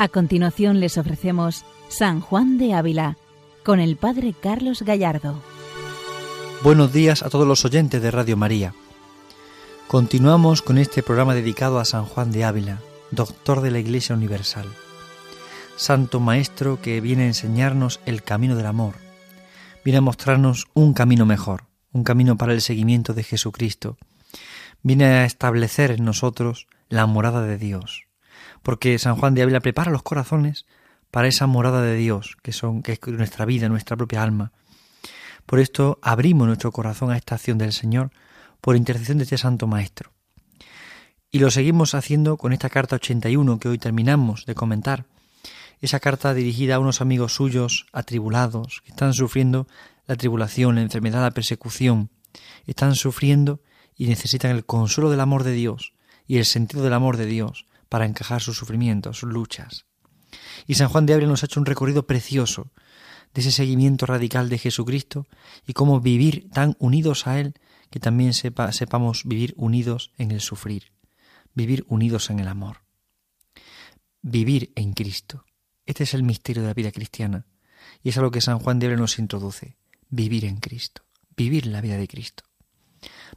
A continuación les ofrecemos San Juan de Ávila con el Padre Carlos Gallardo. Buenos días a todos los oyentes de Radio María. Continuamos con este programa dedicado a San Juan de Ávila, doctor de la Iglesia Universal. Santo Maestro que viene a enseñarnos el camino del amor, viene a mostrarnos un camino mejor, un camino para el seguimiento de Jesucristo, viene a establecer en nosotros la morada de Dios porque San Juan de Ávila prepara los corazones para esa morada de Dios, que son que es nuestra vida, nuestra propia alma. Por esto abrimos nuestro corazón a esta acción del Señor por intercesión de este Santo Maestro. Y lo seguimos haciendo con esta carta 81 que hoy terminamos de comentar. Esa carta dirigida a unos amigos suyos atribulados, que están sufriendo la tribulación, la enfermedad, la persecución. Están sufriendo y necesitan el consuelo del amor de Dios y el sentido del amor de Dios para encajar sus sufrimientos, sus luchas. Y San Juan de Ávila nos ha hecho un recorrido precioso de ese seguimiento radical de Jesucristo y cómo vivir tan unidos a Él que también sepa, sepamos vivir unidos en el sufrir, vivir unidos en el amor. Vivir en Cristo. Este es el misterio de la vida cristiana y es a lo que San Juan de Ávila nos introduce, vivir en Cristo, vivir la vida de Cristo.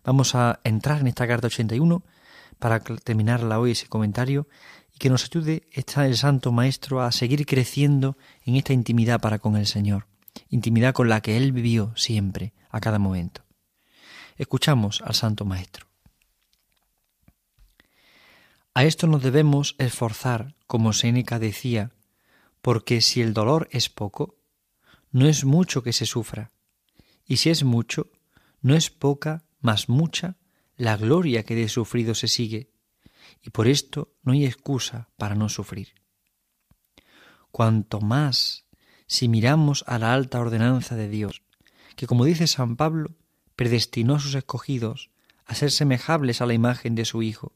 Vamos a entrar en esta carta 81 para terminarla hoy ese comentario y que nos ayude está el Santo Maestro a seguir creciendo en esta intimidad para con el Señor, intimidad con la que Él vivió siempre, a cada momento. Escuchamos al Santo Maestro. A esto nos debemos esforzar, como Séneca decía, porque si el dolor es poco, no es mucho que se sufra, y si es mucho, no es poca, más mucha la gloria que de sufrido se sigue, y por esto no hay excusa para no sufrir. Cuanto más si miramos a la alta ordenanza de Dios, que como dice San Pablo, predestinó a sus escogidos a ser semejables a la imagen de su Hijo.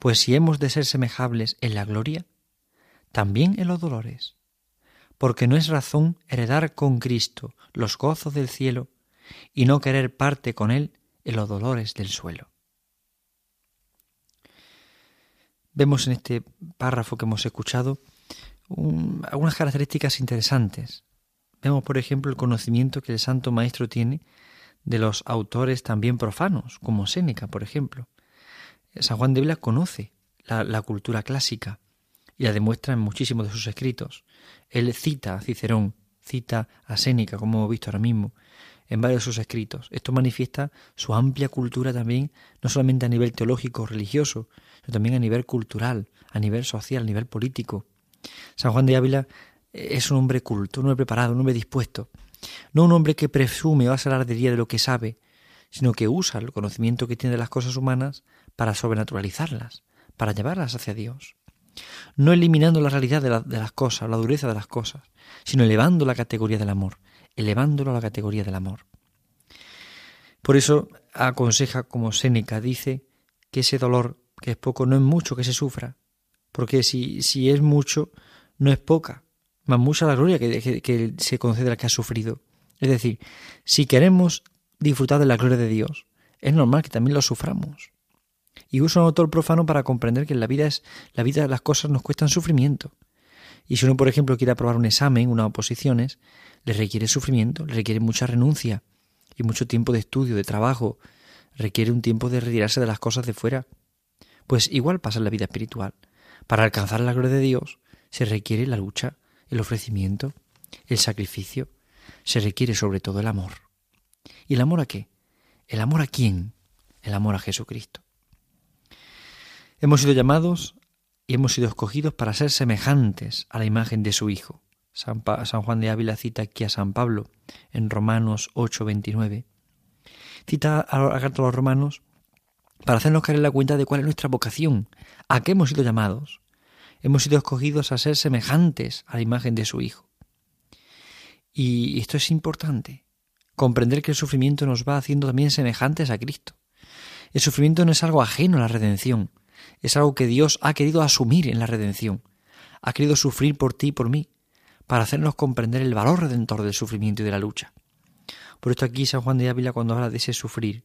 Pues si hemos de ser semejables en la gloria, también en los dolores, porque no es razón heredar con Cristo los gozos del cielo y no querer parte con Él en los dolores del suelo. Vemos en este párrafo que hemos escuchado algunas características interesantes. Vemos, por ejemplo, el conocimiento que el Santo Maestro tiene de los autores también profanos, como Séneca, por ejemplo. San Juan de Vila conoce la, la, cultura clásica y la demuestra en muchísimos de sus escritos. Él cita a Cicerón, cita a Séneca, como hemos visto ahora mismo, en varios de sus escritos. Esto manifiesta su amplia cultura también, no solamente a nivel teológico religioso, sino también a nivel cultural, a nivel social, a nivel político. San Juan de Ávila es un hombre culto, un hombre preparado, un hombre dispuesto. No un hombre que presume o hace alardería de lo que sabe, sino que usa el conocimiento que tiene de las cosas humanas para sobrenaturalizarlas, para llevarlas hacia Dios. No eliminando la realidad de las cosas, la dureza de las cosas, sino elevando la categoría del amor, elevándolo a la categoría del amor. Por eso aconseja, como Séneca dice, que ese dolor, que es poco, no es mucho que se sufra, porque si, si es mucho, no es poca, más mucha la gloria que, se concede al que ha sufrido. Es decir, si queremos disfrutar de la gloria de Dios, es normal que también lo suframos. Y uso un autor profano para comprender que en la vida es la vida las cosas nos cuestan sufrimiento. Y si uno, por ejemplo, quiere aprobar un examen, unas oposiciones, le requiere sufrimiento, le requiere mucha renuncia y mucho tiempo de estudio, de trabajo, requiere un tiempo de retirarse de las cosas de fuera. Pues igual pasa en la vida espiritual. Para alcanzar la gloria de Dios se requiere la lucha, el ofrecimiento, el sacrificio, se requiere sobre todo el amor. ¿Y el amor a qué? ¿El amor a quién? El amor a Jesucristo. Hemos sido llamados y hemos sido escogidos para ser semejantes a la imagen de su Hijo. San, Juan de Ávila cita aquí a San Pablo en Romanos 8:29. Cita a carta a los romanos para hacernos caer en la cuenta de cuál es nuestra vocación, a qué hemos sido llamados. Hemos sido escogidos a ser semejantes a la imagen de su Hijo. Y esto es importante, comprender que el sufrimiento nos va haciendo también semejantes a Cristo. El sufrimiento no es algo ajeno a la redención, es algo que Dios ha querido asumir en la redención. Ha querido sufrir por ti y por mí, para hacernos comprender el valor redentor del sufrimiento y de la lucha. Por esto aquí San Juan de Ávila cuando habla de ese sufrir,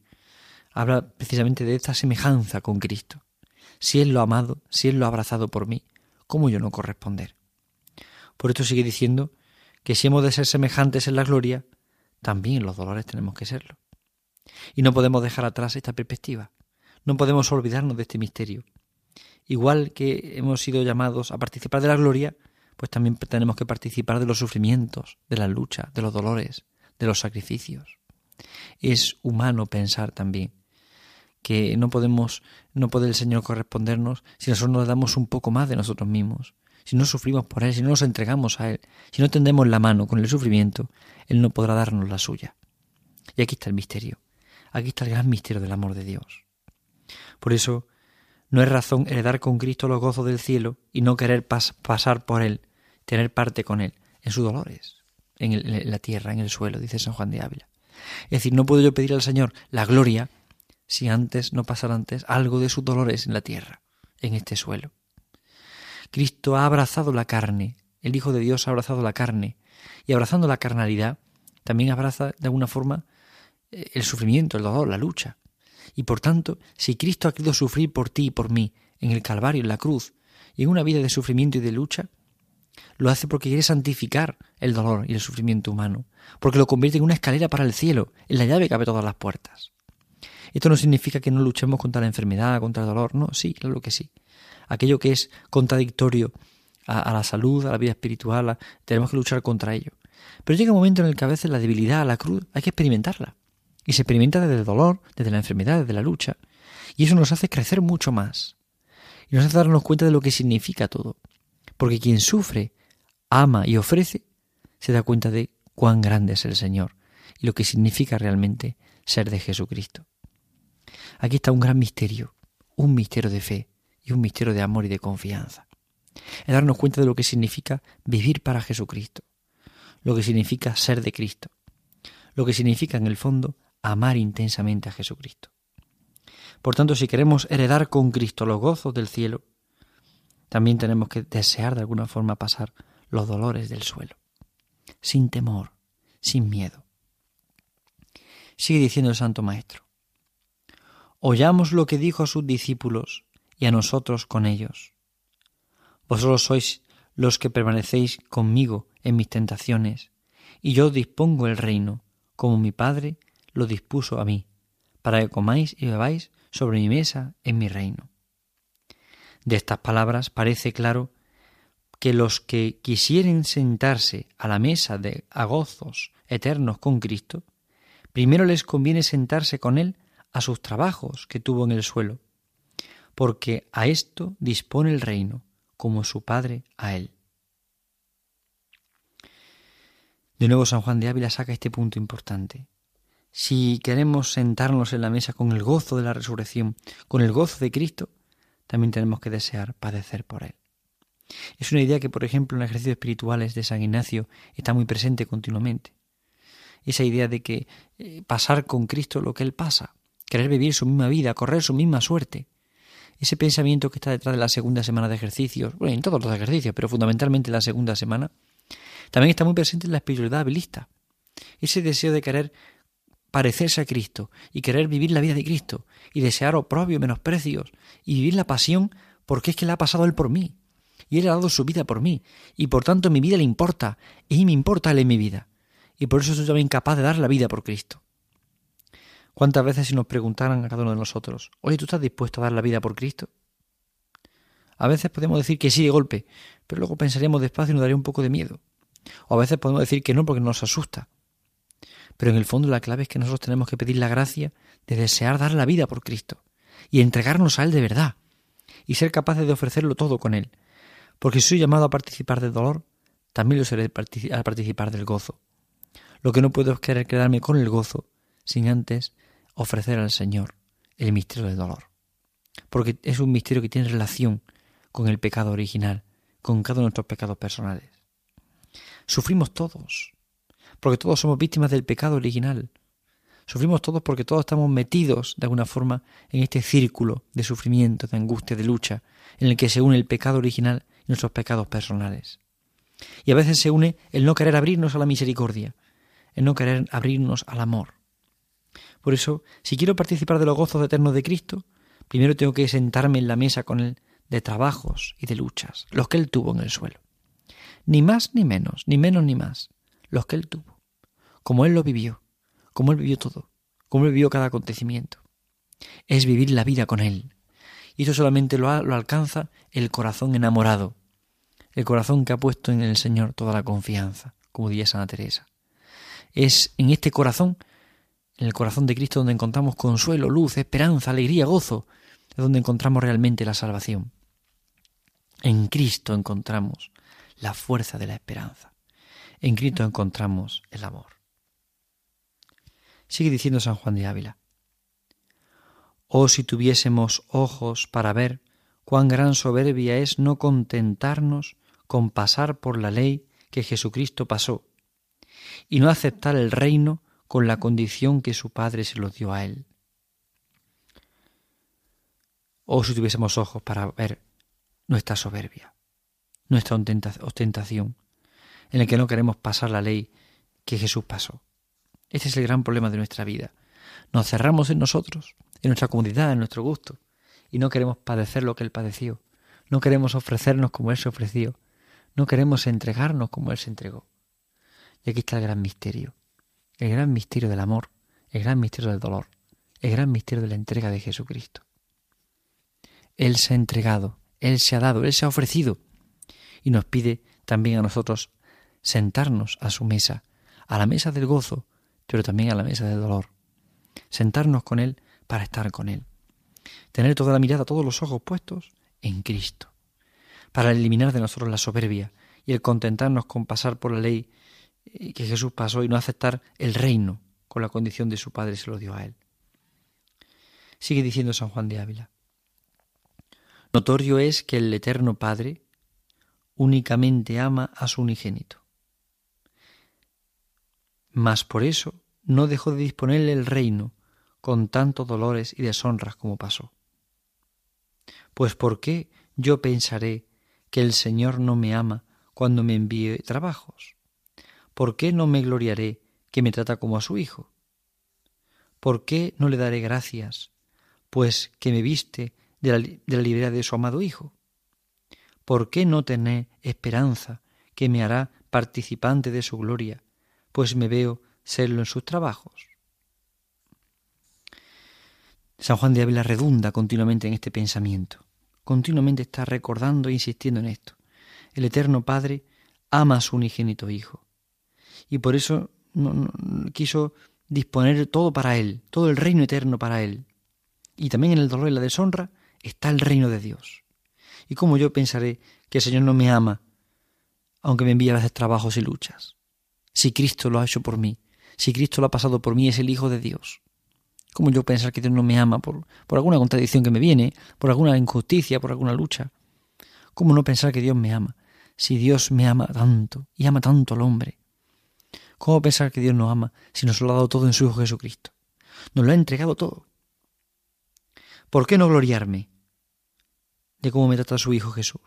habla precisamente de esta semejanza con Cristo. Si Él lo ha amado, si Él lo ha abrazado por mí, ¿cómo yo no corresponder? Por esto sigue diciendo que si hemos de ser semejantes en la gloria, también en los dolores tenemos que serlo. Y no podemos dejar atrás esta perspectiva. No podemos olvidarnos de este misterio. Igual que hemos sido llamados a participar de la gloria, pues también tenemos que participar de los sufrimientos, de la lucha, de los dolores, de los sacrificios. Es humano pensar también que no podemos, no puede el Señor correspondernos si nosotros nos damos un poco más de nosotros mismos, si no sufrimos por Él, si no nos entregamos a Él, si no tendemos la mano con el sufrimiento, Él no podrá darnos la suya. Y aquí está el misterio, aquí está el gran misterio del amor de Dios. Por eso, no es razón heredar con Cristo los gozos del cielo y no querer pasar por Él, tener parte con Él en sus dolores, en, la tierra, en el suelo, dice San Juan de Ávila. Es decir, no puedo yo pedir al Señor la gloria si antes no pasara antes algo de sus dolores en la tierra, en este suelo. Cristo ha abrazado la carne, el Hijo de Dios ha abrazado la carne, y abrazando la carnalidad, también abraza de alguna forma eh, el sufrimiento, el dolor, la lucha. Y por tanto, si Cristo ha querido sufrir por ti y por mí, en el Calvario, en la cruz, y en una vida de sufrimiento y de lucha, lo hace porque quiere santificar el dolor y el sufrimiento humano, porque lo convierte en una escalera para el cielo, en la llave que abre todas las puertas. Esto no significa que no luchemos contra la enfermedad, contra el dolor, no, sí, claro que sí. Aquello que es contradictorio a, la salud, a la vida espiritual, tenemos que luchar contra ello. Pero llega un momento en el que a veces la debilidad, la cruz, hay que experimentarla. Y se experimenta desde el dolor, desde la enfermedad, desde la lucha. Y eso nos hace crecer mucho más. Y nos hace darnos cuenta de lo que significa todo. Porque quien sufre, ama y ofrece, se da cuenta de cuán grande es el Señor y lo que significa realmente ser de Jesucristo. Aquí está un gran misterio, un misterio de fe y un misterio de amor y de confianza. Es darnos cuenta de lo que significa vivir para Jesucristo, lo que significa ser de Cristo, lo que significa en el fondo amar intensamente a Jesucristo. Por tanto, si queremos heredar con Cristo los gozos del cielo, también tenemos que desear de alguna forma pasar los dolores del suelo, sin temor, sin miedo. Sigue diciendo el Santo Maestro, oyamos lo que dijo a sus discípulos y a nosotros con ellos. Vosotros sois los que permanecéis conmigo en mis tentaciones, y yo dispongo el reino, como mi Padre lo dispuso a mí, para que comáis y bebáis sobre mi mesa en mi reino. De estas palabras parece claro que los que quisieren sentarse a la mesa de agozos eternos con Cristo, primero les conviene sentarse con Él a sus trabajos que tuvo en el suelo, porque a esto dispone el reino, como su Padre a Él. De nuevo San Juan de Ávila saca este punto importante. Si queremos sentarnos en la mesa con el gozo de la resurrección, con el gozo de Cristo, también tenemos que desear padecer por Él. Es una idea que, por ejemplo, en ejercicios espirituales de San Ignacio está muy presente continuamente. Esa idea de que eh, pasar con Cristo lo que Él pasa, querer vivir su misma vida, correr su misma suerte. Ese pensamiento que está detrás de la segunda semana de ejercicios, bueno, en todos los ejercicios, pero fundamentalmente en la segunda semana, también está muy presente en la espiritualidad habilista. Ese deseo de querer parecerse a Cristo y querer vivir la vida de Cristo y desear oprobio, menosprecios y vivir la pasión porque es que le ha pasado Él por mí y Él ha dado su vida por mí y por tanto mi vida le importa y me importa Él en mi vida y por eso soy también capaz de dar la vida por Cristo. ¿Cuántas veces si nos preguntaran a cada uno de nosotros, oye, ¿tú estás dispuesto a dar la vida por Cristo? A veces podemos decir que sí de golpe, pero luego pensaríamos despacio y nos daría un poco de miedo. O a veces podemos decir que no porque nos asusta. Pero en el fondo la clave es que nosotros tenemos que pedir la gracia de desear dar la vida por Cristo y entregarnos a Él de verdad y ser capaces de ofrecerlo todo con Él. Porque si soy llamado a participar del dolor, también lo seré a participar del gozo. Lo que no puedo es querer quedarme con el gozo sin antes ofrecer al Señor el misterio del dolor. Porque es un misterio que tiene relación con el pecado original, con cada uno de nuestros pecados personales. Sufrimos todos, porque todos somos víctimas del pecado original. Sufrimos todos porque todos estamos metidos de alguna forma en este círculo de sufrimiento, de angustia, de lucha, en el que se une el pecado original y nuestros pecados personales. Y a veces se une el no querer abrirnos a la misericordia, el no querer abrirnos al amor. Por eso, si quiero participar de los gozos eternos de Cristo, primero tengo que sentarme en la mesa con Él de trabajos y de luchas, los que él tuvo en el suelo. Ni más ni menos, ni menos ni más, los que él tuvo. Como él lo vivió, como él vivió todo, como él vivió cada acontecimiento. Es vivir la vida con él. Y eso solamente lo, lo alcanza el corazón enamorado, el corazón que ha puesto en el Señor toda la confianza, como diría Santa Teresa. Es en este corazón, en el corazón de Cristo, donde encontramos consuelo, luz, esperanza, alegría, gozo, es donde encontramos realmente la salvación. En Cristo encontramos la fuerza de la esperanza. En Cristo encontramos el amor. Sigue diciendo San Juan de Ávila. Oh si tuviésemos ojos para ver cuán gran soberbia es no contentarnos con pasar por la ley que Jesucristo pasó, y no aceptar el reino con la condición que su Padre se lo dio a él. Oh si tuviésemos ojos para ver nuestra soberbia, nuestra ostentación, en el que no queremos pasar la ley que Jesús pasó. Este es el gran problema de nuestra vida. Nos cerramos en nosotros, en nuestra comodidad, en nuestro gusto, y no queremos padecer lo que Él padeció. No queremos ofrecernos como Él se ofreció. No queremos entregarnos como Él se entregó. Y aquí está el gran misterio. El gran misterio del amor, el gran misterio del dolor, el gran misterio de la entrega de Jesucristo. Él se ha entregado, Él se ha dado, Él se ha ofrecido. Y nos pide también a nosotros sentarnos a su mesa, a la mesa del gozo, pero también a la mesa del dolor. Sentarnos con Él para estar con Él. Tener toda la mirada, todos los ojos puestos en Cristo. Para eliminar de nosotros la soberbia y el contentarnos con pasar por la ley eh, que Jesús pasó y no aceptar el reino con la condición de su Padre se lo dio a Él. Sigue diciendo San Juan de Ávila. Notorio es que el Eterno Padre únicamente ama a su unigénito. Mas por eso no dejó de disponerle el reino con tantos dolores y deshonras como pasó. Pues ¿por qué yo pensaré que el Señor no me ama cuando me envíe trabajos? ¿Por qué no me gloriaré que me trata como a su Hijo? ¿Por qué no le daré gracias, pues que me viste de la, de libertad de su amado Hijo? ¿Por qué no tener esperanza que me hará participante de su gloria, pues me veo serlo en sus trabajos? San Juan de Ávila redunda continuamente en este pensamiento, continuamente está recordando e insistiendo en esto. El Eterno Padre ama a su unigénito Hijo y por eso quiso disponer todo para Él, todo el reino eterno para Él. Y también en el dolor y la deshonra está el reino de Dios. ¿Y cómo yo pensaré que el Señor no me ama, aunque me envíe a veces trabajos y luchas? Si Cristo lo ha hecho por mí, si Cristo lo ha pasado por mí, es el Hijo de Dios. ¿Cómo yo pensar que Dios no me ama por, por alguna contradicción que me viene, por alguna injusticia, por alguna lucha? ¿Cómo no pensar que Dios me ama? Si Dios me ama tanto y ama tanto al hombre. ¿Cómo pensar que Dios nos ama si nos lo ha dado todo en su Hijo Jesucristo? Nos lo ha entregado todo. ¿Por qué no gloriarme de cómo me trata su Hijo Jesús?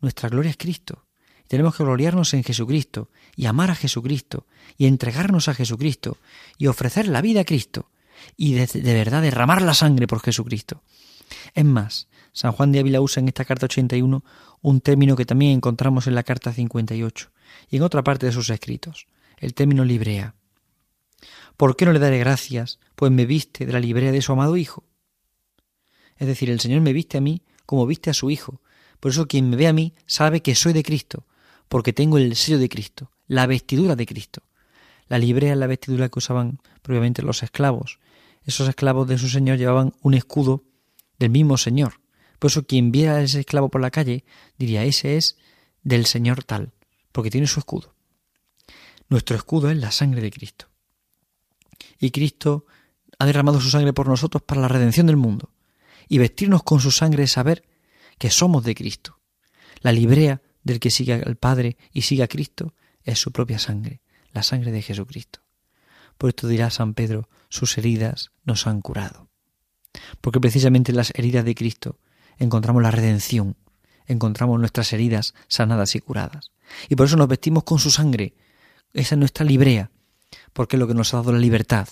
Nuestra gloria es Cristo. Tenemos que gloriarnos en Jesucristo y amar a Jesucristo y entregarnos a Jesucristo y ofrecer la vida a Cristo y de, verdad derramar la sangre por Jesucristo. Es más, San Juan de Ávila usa en esta carta 81 un término que también encontramos en la carta 58 y en otra parte de sus escritos, el término librea. ¿Por qué no le daré gracias, pues me viste de la librea de su amado Hijo? Es decir, el Señor me viste a mí como viste a su Hijo. Por eso quien me ve a mí sabe que soy de Cristo, porque tengo el sello de Cristo, la vestidura de Cristo. La librea es la vestidura que usaban propiamente los esclavos, esos esclavos de su señor llevaban un escudo del mismo señor. Por eso quien viera a ese esclavo por la calle diría, ese es del señor tal, porque tiene su escudo. Nuestro escudo es la sangre de Cristo. Y Cristo ha derramado su sangre por nosotros para la redención del mundo. Y vestirnos con su sangre es saber que somos de Cristo. La librea del que sigue al Padre y sigue a Cristo es su propia sangre, la sangre de Jesucristo. Por esto dirá San Pedro, sus heridas nos han curado. Porque precisamente en las heridas de Cristo encontramos la redención, encontramos nuestras heridas sanadas y curadas. Y por eso nos vestimos con su sangre. Esa es nuestra librea, porque es lo que nos ha dado la libertad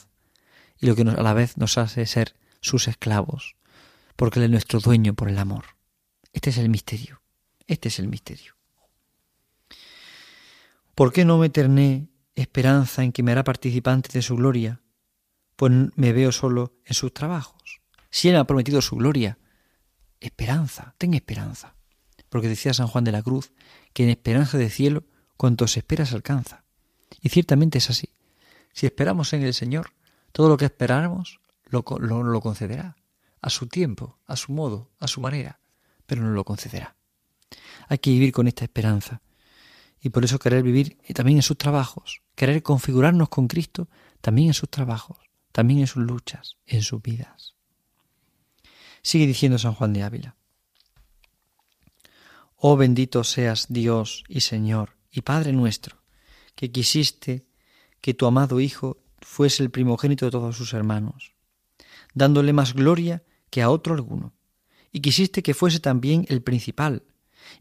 y lo que a la vez nos hace ser sus esclavos, porque Él es nuestro dueño por el amor. Este es el misterio. Este es el misterio. ¿Por qué no me terné esperanza en que me hará participante de su gloria? Pues me veo solo en sus trabajos. Si Él me ha prometido su gloria, esperanza, ten esperanza. Porque decía San Juan de la Cruz que en esperanza de cielo cuanto se espera se alcanza. Y ciertamente es así. Si esperamos en el Señor, todo lo que esperamos lo, lo concederá, a su tiempo, a su modo, a su manera, pero nos lo concederá. Hay que vivir con esta esperanza y por eso querer vivir también en sus trabajos, querer configurarnos con Cristo también en sus trabajos, también en sus luchas, en sus vidas. Sigue diciendo San Juan de Ávila. Oh bendito seas Dios y Señor y Padre nuestro, que quisiste que tu amado Hijo fuese el primogénito de todos sus hermanos, dándole más gloria que a otro alguno, y quisiste que fuese también el principal,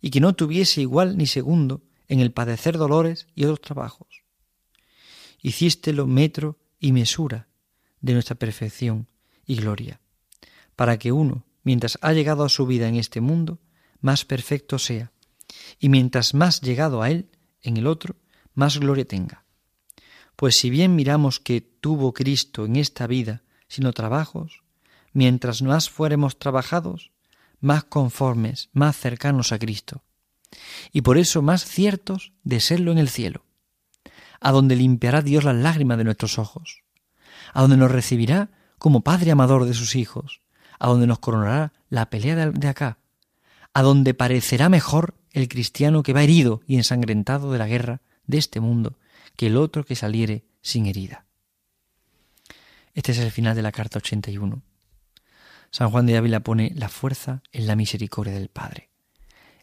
y que no tuviese igual ni segundo en el padecer dolores y otros trabajos. Hicístelo metro y mesura de nuestra perfección y gloria, para que uno, mientras ha llegado a su vida en este mundo, más perfecto sea, y mientras más llegado a él en el otro, más gloria tenga. Pues si bien miramos que tuvo Cristo en esta vida sino trabajos, mientras más fuéremos trabajados, más conformes, más cercanos a Cristo, y por eso más ciertos de serlo en el cielo, a donde limpiará Dios las lágrimas de nuestros ojos, a donde nos recibirá como Padre amador de sus hijos, a donde nos coronará la pelea de acá, a donde parecerá mejor el cristiano que va herido y ensangrentado de la guerra de este mundo que el otro que saliere sin herida. Este es el final de la carta 81. San Juan de Ávila pone la fuerza en la misericordia del Padre,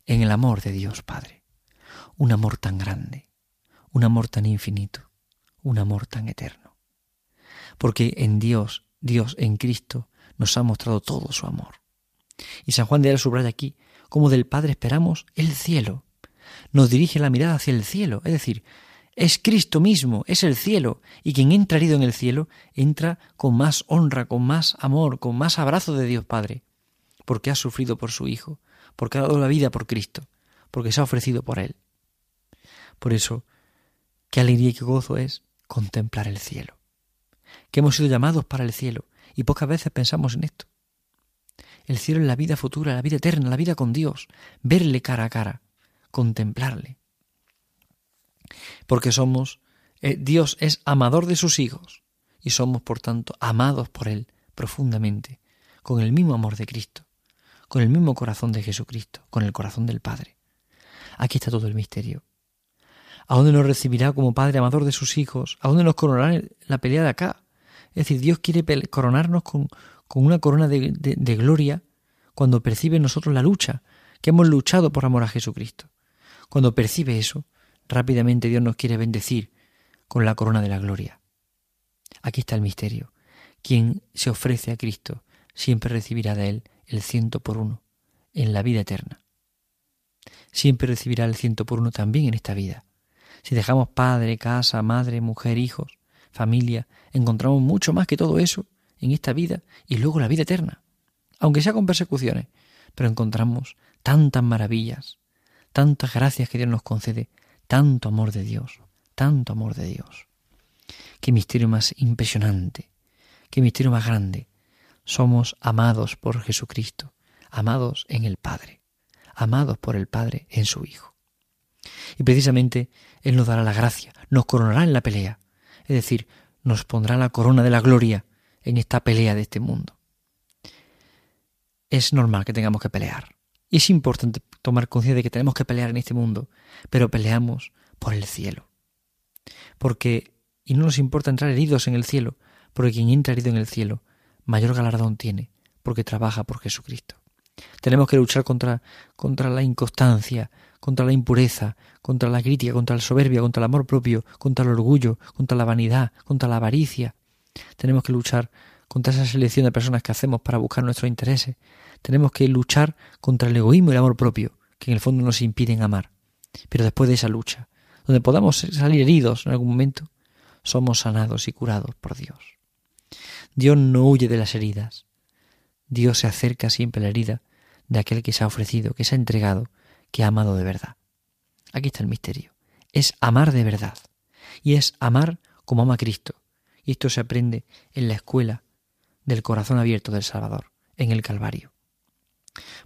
en el amor de Dios Padre. Un amor tan grande, un amor tan infinito, un amor tan eterno. Porque en Dios, Dios en Cristo, nos ha mostrado todo su amor. Y San Juan de subraya aquí cómo del Padre esperamos el cielo. Nos dirige la mirada hacia el cielo, es decir, es Cristo mismo, es el cielo, y quien entra herido en el cielo entra con más honra, con más amor, con más abrazo de Dios Padre, porque ha sufrido por su Hijo, porque ha dado la vida por Cristo, porque se ha ofrecido por Él. Por eso, qué alegría y qué gozo es contemplar el cielo, que hemos sido llamados para el cielo, y pocas veces pensamos en esto. El cielo es la vida futura, la vida eterna, la vida con Dios, verle cara a cara, contemplarle porque somos, eh, Dios es amador de sus hijos y somos, por tanto, amados por Él profundamente, con el mismo amor de Cristo, con el mismo corazón de Jesucristo, con el corazón del Padre. Aquí está todo el misterio. ¿A dónde nos recibirá como Padre amador de sus hijos? ¿A dónde nos coronará la pelea de acá? Es decir, Dios quiere coronarnos con, una corona de, de gloria cuando percibe en nosotros la lucha, que hemos luchado por amor a Jesucristo. Cuando percibe eso, Rápidamente Dios nos quiere bendecir con la corona de la gloria. Aquí está el misterio. Quien se ofrece a Cristo siempre recibirá de Él el ciento por uno en la vida eterna. Siempre recibirá el ciento por uno también en esta vida. Si dejamos padre, casa, madre, mujer, hijos, familia, encontramos mucho más que todo eso en esta vida y luego la vida eterna. Aunque sea con persecuciones, pero encontramos tantas maravillas, tantas gracias que Dios nos concede tanto amor de Dios, tanto amor de Dios. Qué misterio más impresionante, qué misterio más grande. Somos amados por Jesucristo, amados en el Padre, amados por el Padre en su Hijo. Y precisamente Él nos dará la gracia, nos coronará en la pelea, es decir, nos pondrá la corona de la gloria en esta pelea de este mundo. Es normal que tengamos que pelear. Y es importante tomar conciencia de que tenemos que pelear en este mundo, pero peleamos por el cielo. Porque, y no nos importa entrar heridos en el cielo, porque quien entra herido en el cielo, mayor galardón tiene, porque trabaja por Jesucristo. Tenemos que luchar contra, contra la inconstancia, contra la impureza, contra la crítica, contra la soberbia, contra el amor propio, contra el orgullo, contra la vanidad, contra la avaricia. Tenemos que luchar contra esa selección de personas que hacemos para buscar nuestros intereses. Tenemos que luchar contra el egoísmo y el amor propio, que en el fondo nos impiden amar. Pero después de esa lucha, donde podamos salir heridos en algún momento, somos sanados y curados por Dios. Dios no huye de las heridas. Dios se acerca siempre a la herida de aquel que se ha ofrecido, que se ha entregado, que ha amado de verdad. Aquí está el misterio. Es amar de verdad. Y es amar como ama Cristo. Y esto se aprende en la escuela del corazón abierto del Salvador, en el Calvario.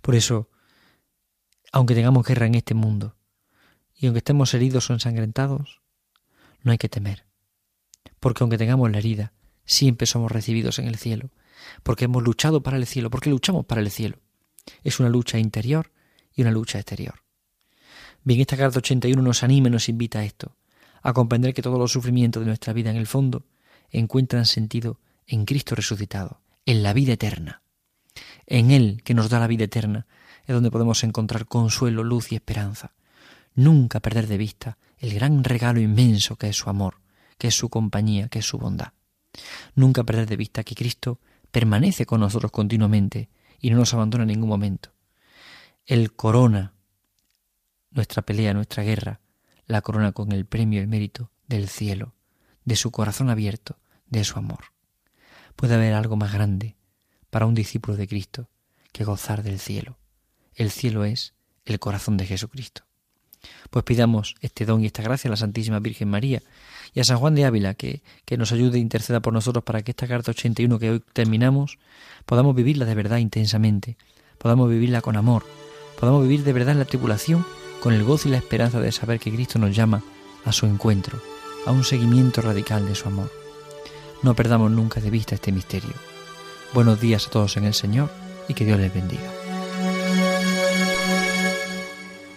Por eso, aunque tengamos guerra en este mundo, y aunque estemos heridos o ensangrentados, no hay que temer. Porque aunque tengamos la herida, siempre somos recibidos en el cielo. Porque hemos luchado para el cielo, porque luchamos para el cielo. Es una lucha interior y una lucha exterior. Bien, esta carta 81 nos anima y nos invita a esto, a comprender que todos los sufrimientos de nuestra vida en el fondo encuentran sentido en Cristo resucitado, en la vida eterna. En Él, que nos da la vida eterna, es donde podemos encontrar consuelo, luz y esperanza. Nunca perder de vista el gran regalo inmenso que es su amor, que es su compañía, que es su bondad. Nunca perder de vista que Cristo permanece con nosotros continuamente y no nos abandona en ningún momento. Él corona nuestra pelea, nuestra guerra, la corona con el premio el mérito del cielo, de su corazón abierto, de su amor. Puede haber algo más grande para un discípulo de Cristo que gozar del cielo. El cielo es el corazón de Jesucristo. Pues pidamos este don y esta gracia a la Santísima Virgen María y a San Juan de Ávila que, que nos ayude e interceda por nosotros para que esta carta 81 que hoy terminamos podamos vivirla de verdad intensamente, podamos vivirla con amor, podamos vivir de verdad la tribulación con el gozo y la esperanza de saber que Cristo nos llama a su encuentro, a un seguimiento radical de su amor. No perdamos nunca de vista este misterio. Buenos días a todos en el Señor y que Dios les bendiga.